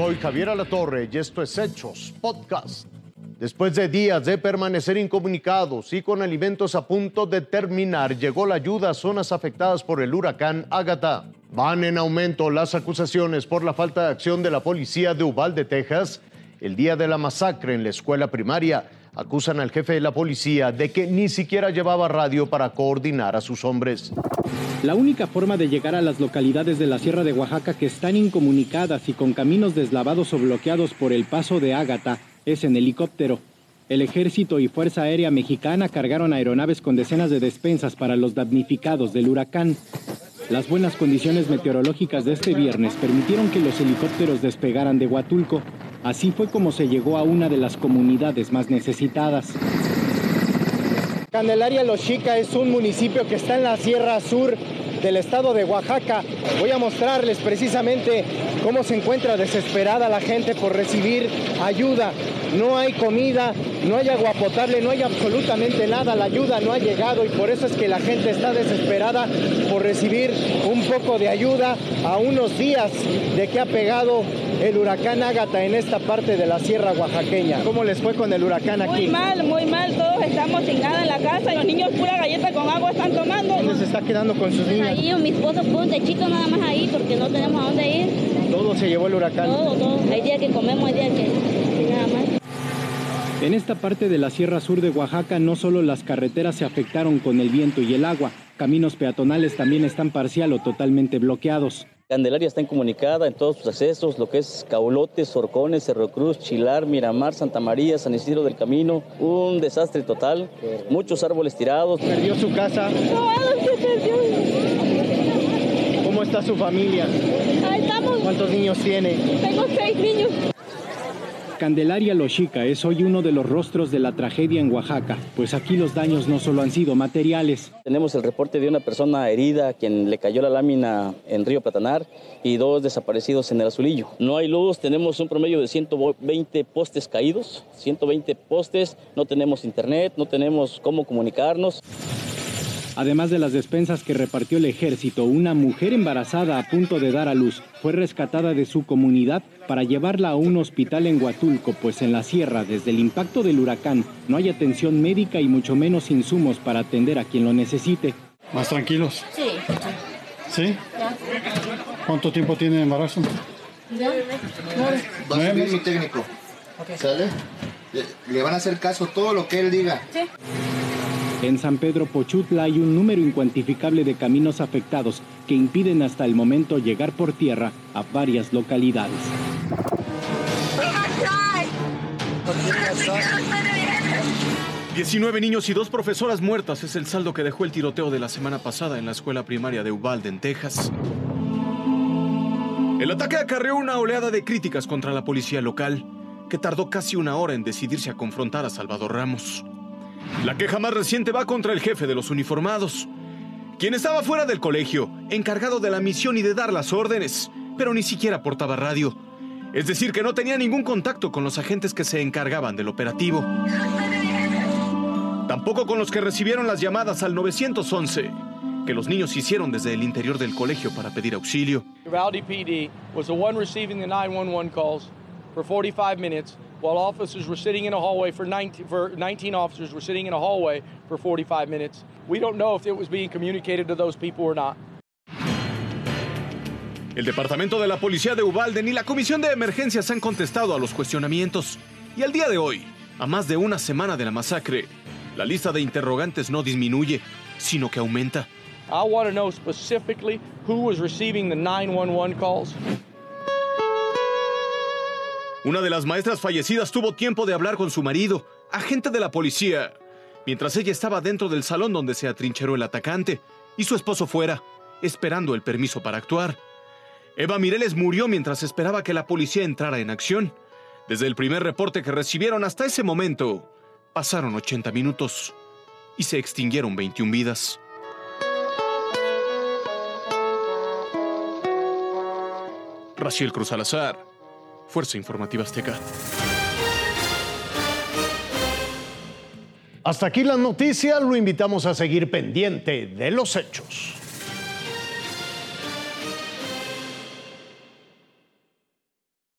Soy Javier Alatorre y esto es Hechos Podcast. Después de días de permanecer incomunicados y con alimentos a punto de terminar, llegó la ayuda a zonas afectadas por el huracán Ágata. Van en aumento las acusaciones por la falta de acción de la policía de Uvalde, Texas, el día de la masacre en la escuela primaria acusan al jefe de la policía de que ni siquiera llevaba radio para coordinar a sus hombres. La única forma de llegar a las localidades de la Sierra de Oaxaca que están incomunicadas y con caminos deslavados o bloqueados por el paso de Ágata es en helicóptero. El ejército y Fuerza Aérea Mexicana cargaron aeronaves con decenas de despensas para los damnificados del huracán. Las buenas condiciones meteorológicas de este viernes permitieron que los helicópteros despegaran de Huatulco, Así fue como se llegó a una de las comunidades más necesitadas. Candelaria Los Chica es un municipio que está en la Sierra Sur del estado de Oaxaca. Voy a mostrarles precisamente cómo se encuentra desesperada la gente por recibir ayuda. No hay comida, no hay agua potable, no hay absolutamente nada. La ayuda no ha llegado y por eso es que la gente está desesperada por recibir un poco de ayuda a unos días de que ha pegado el huracán Ágata en esta parte de la sierra oaxaqueña. ¿Cómo les fue con el huracán aquí? Muy mal, muy mal. Todos estamos sin nada en la casa. Los niños pura galleta con agua están tomando. ¿Dónde se está quedando con sus niños? Ahí, mi esposo puso un techito nada más ahí porque no tenemos a dónde ir. Se llevó el huracán. Todo, todo. Hay días que comemos, hay días que nada más. En esta parte de la Sierra Sur de Oaxaca no solo las carreteras se afectaron con el viento y el agua, caminos peatonales también están parcial o totalmente bloqueados. Candelaria está incomunicada en todos sus accesos, lo que es Caulotes, Sorcones, Cerro Cruz, Chilar, Miramar, Santa María, San Isidro del Camino. Un desastre total, muchos árboles tirados. ¿Perdió su casa? No, se perdió. ¿Cómo está su familia? Ahí estamos. ¿Cuántos niños tiene? Tengo seis niños. Candelaria Lochica es hoy uno de los rostros de la tragedia en Oaxaca, pues aquí los daños no solo han sido materiales. Tenemos el reporte de una persona herida a quien le cayó la lámina en Río Platanar y dos desaparecidos en el Azulillo. No hay luz, tenemos un promedio de 120 postes caídos, 120 postes, no tenemos internet, no tenemos cómo comunicarnos. Además de las despensas que repartió el ejército, una mujer embarazada a punto de dar a luz fue rescatada de su comunidad para llevarla a un hospital en Huatulco, pues en la sierra, desde el impacto del huracán, no hay atención médica y mucho menos insumos para atender a quien lo necesite. ¿Más tranquilos? Sí. ¿Sí? ¿Cuánto tiempo tiene de embarazo? Va a subir mi técnico. ¿Sale? Le, le van a hacer caso todo lo que él diga. Sí. En San Pedro Pochutla hay un número incuantificable de caminos afectados que impiden hasta el momento llegar por tierra a varias localidades. 19 niños y dos profesoras muertas es el saldo que dejó el tiroteo de la semana pasada en la escuela primaria de Uvalde, en Texas. El ataque acarreó una oleada de críticas contra la policía local, que tardó casi una hora en decidirse a confrontar a Salvador Ramos. La queja más reciente va contra el jefe de los uniformados, quien estaba fuera del colegio, encargado de la misión y de dar las órdenes, pero ni siquiera portaba radio. Es decir, que no tenía ningún contacto con los agentes que se encargaban del operativo. Tampoco con los que recibieron las llamadas al 911, que los niños hicieron desde el interior del colegio para pedir auxilio. Uvalde PD was the one receiving the 911 calls for 45 minutes, while officers were sitting in a hallway for 19, for 19 officers were sitting in a hallway for 45 minutes. We don't know if it was being communicated to those people or not. El Departamento de la Policía de Uvalde ni la Comisión de Emergencias han contestado a los cuestionamientos. Y al día de hoy, a más de una semana de la masacre, la lista de interrogantes no disminuye, sino que aumenta. I want to know specifically who was receiving the 911 calls. Una de las maestras fallecidas tuvo tiempo de hablar con su marido, agente de la policía, mientras ella estaba dentro del salón donde se atrincheró el atacante, y su esposo fuera, esperando el permiso para actuar. Eva Mireles murió mientras esperaba que la policía entrara en acción. Desde el primer reporte que recibieron hasta ese momento, pasaron 80 minutos y se extinguieron 21 vidas. Raciel Cruz Salazar, Fuerza Informativa Azteca. Hasta aquí las noticias, lo invitamos a seguir pendiente de los hechos.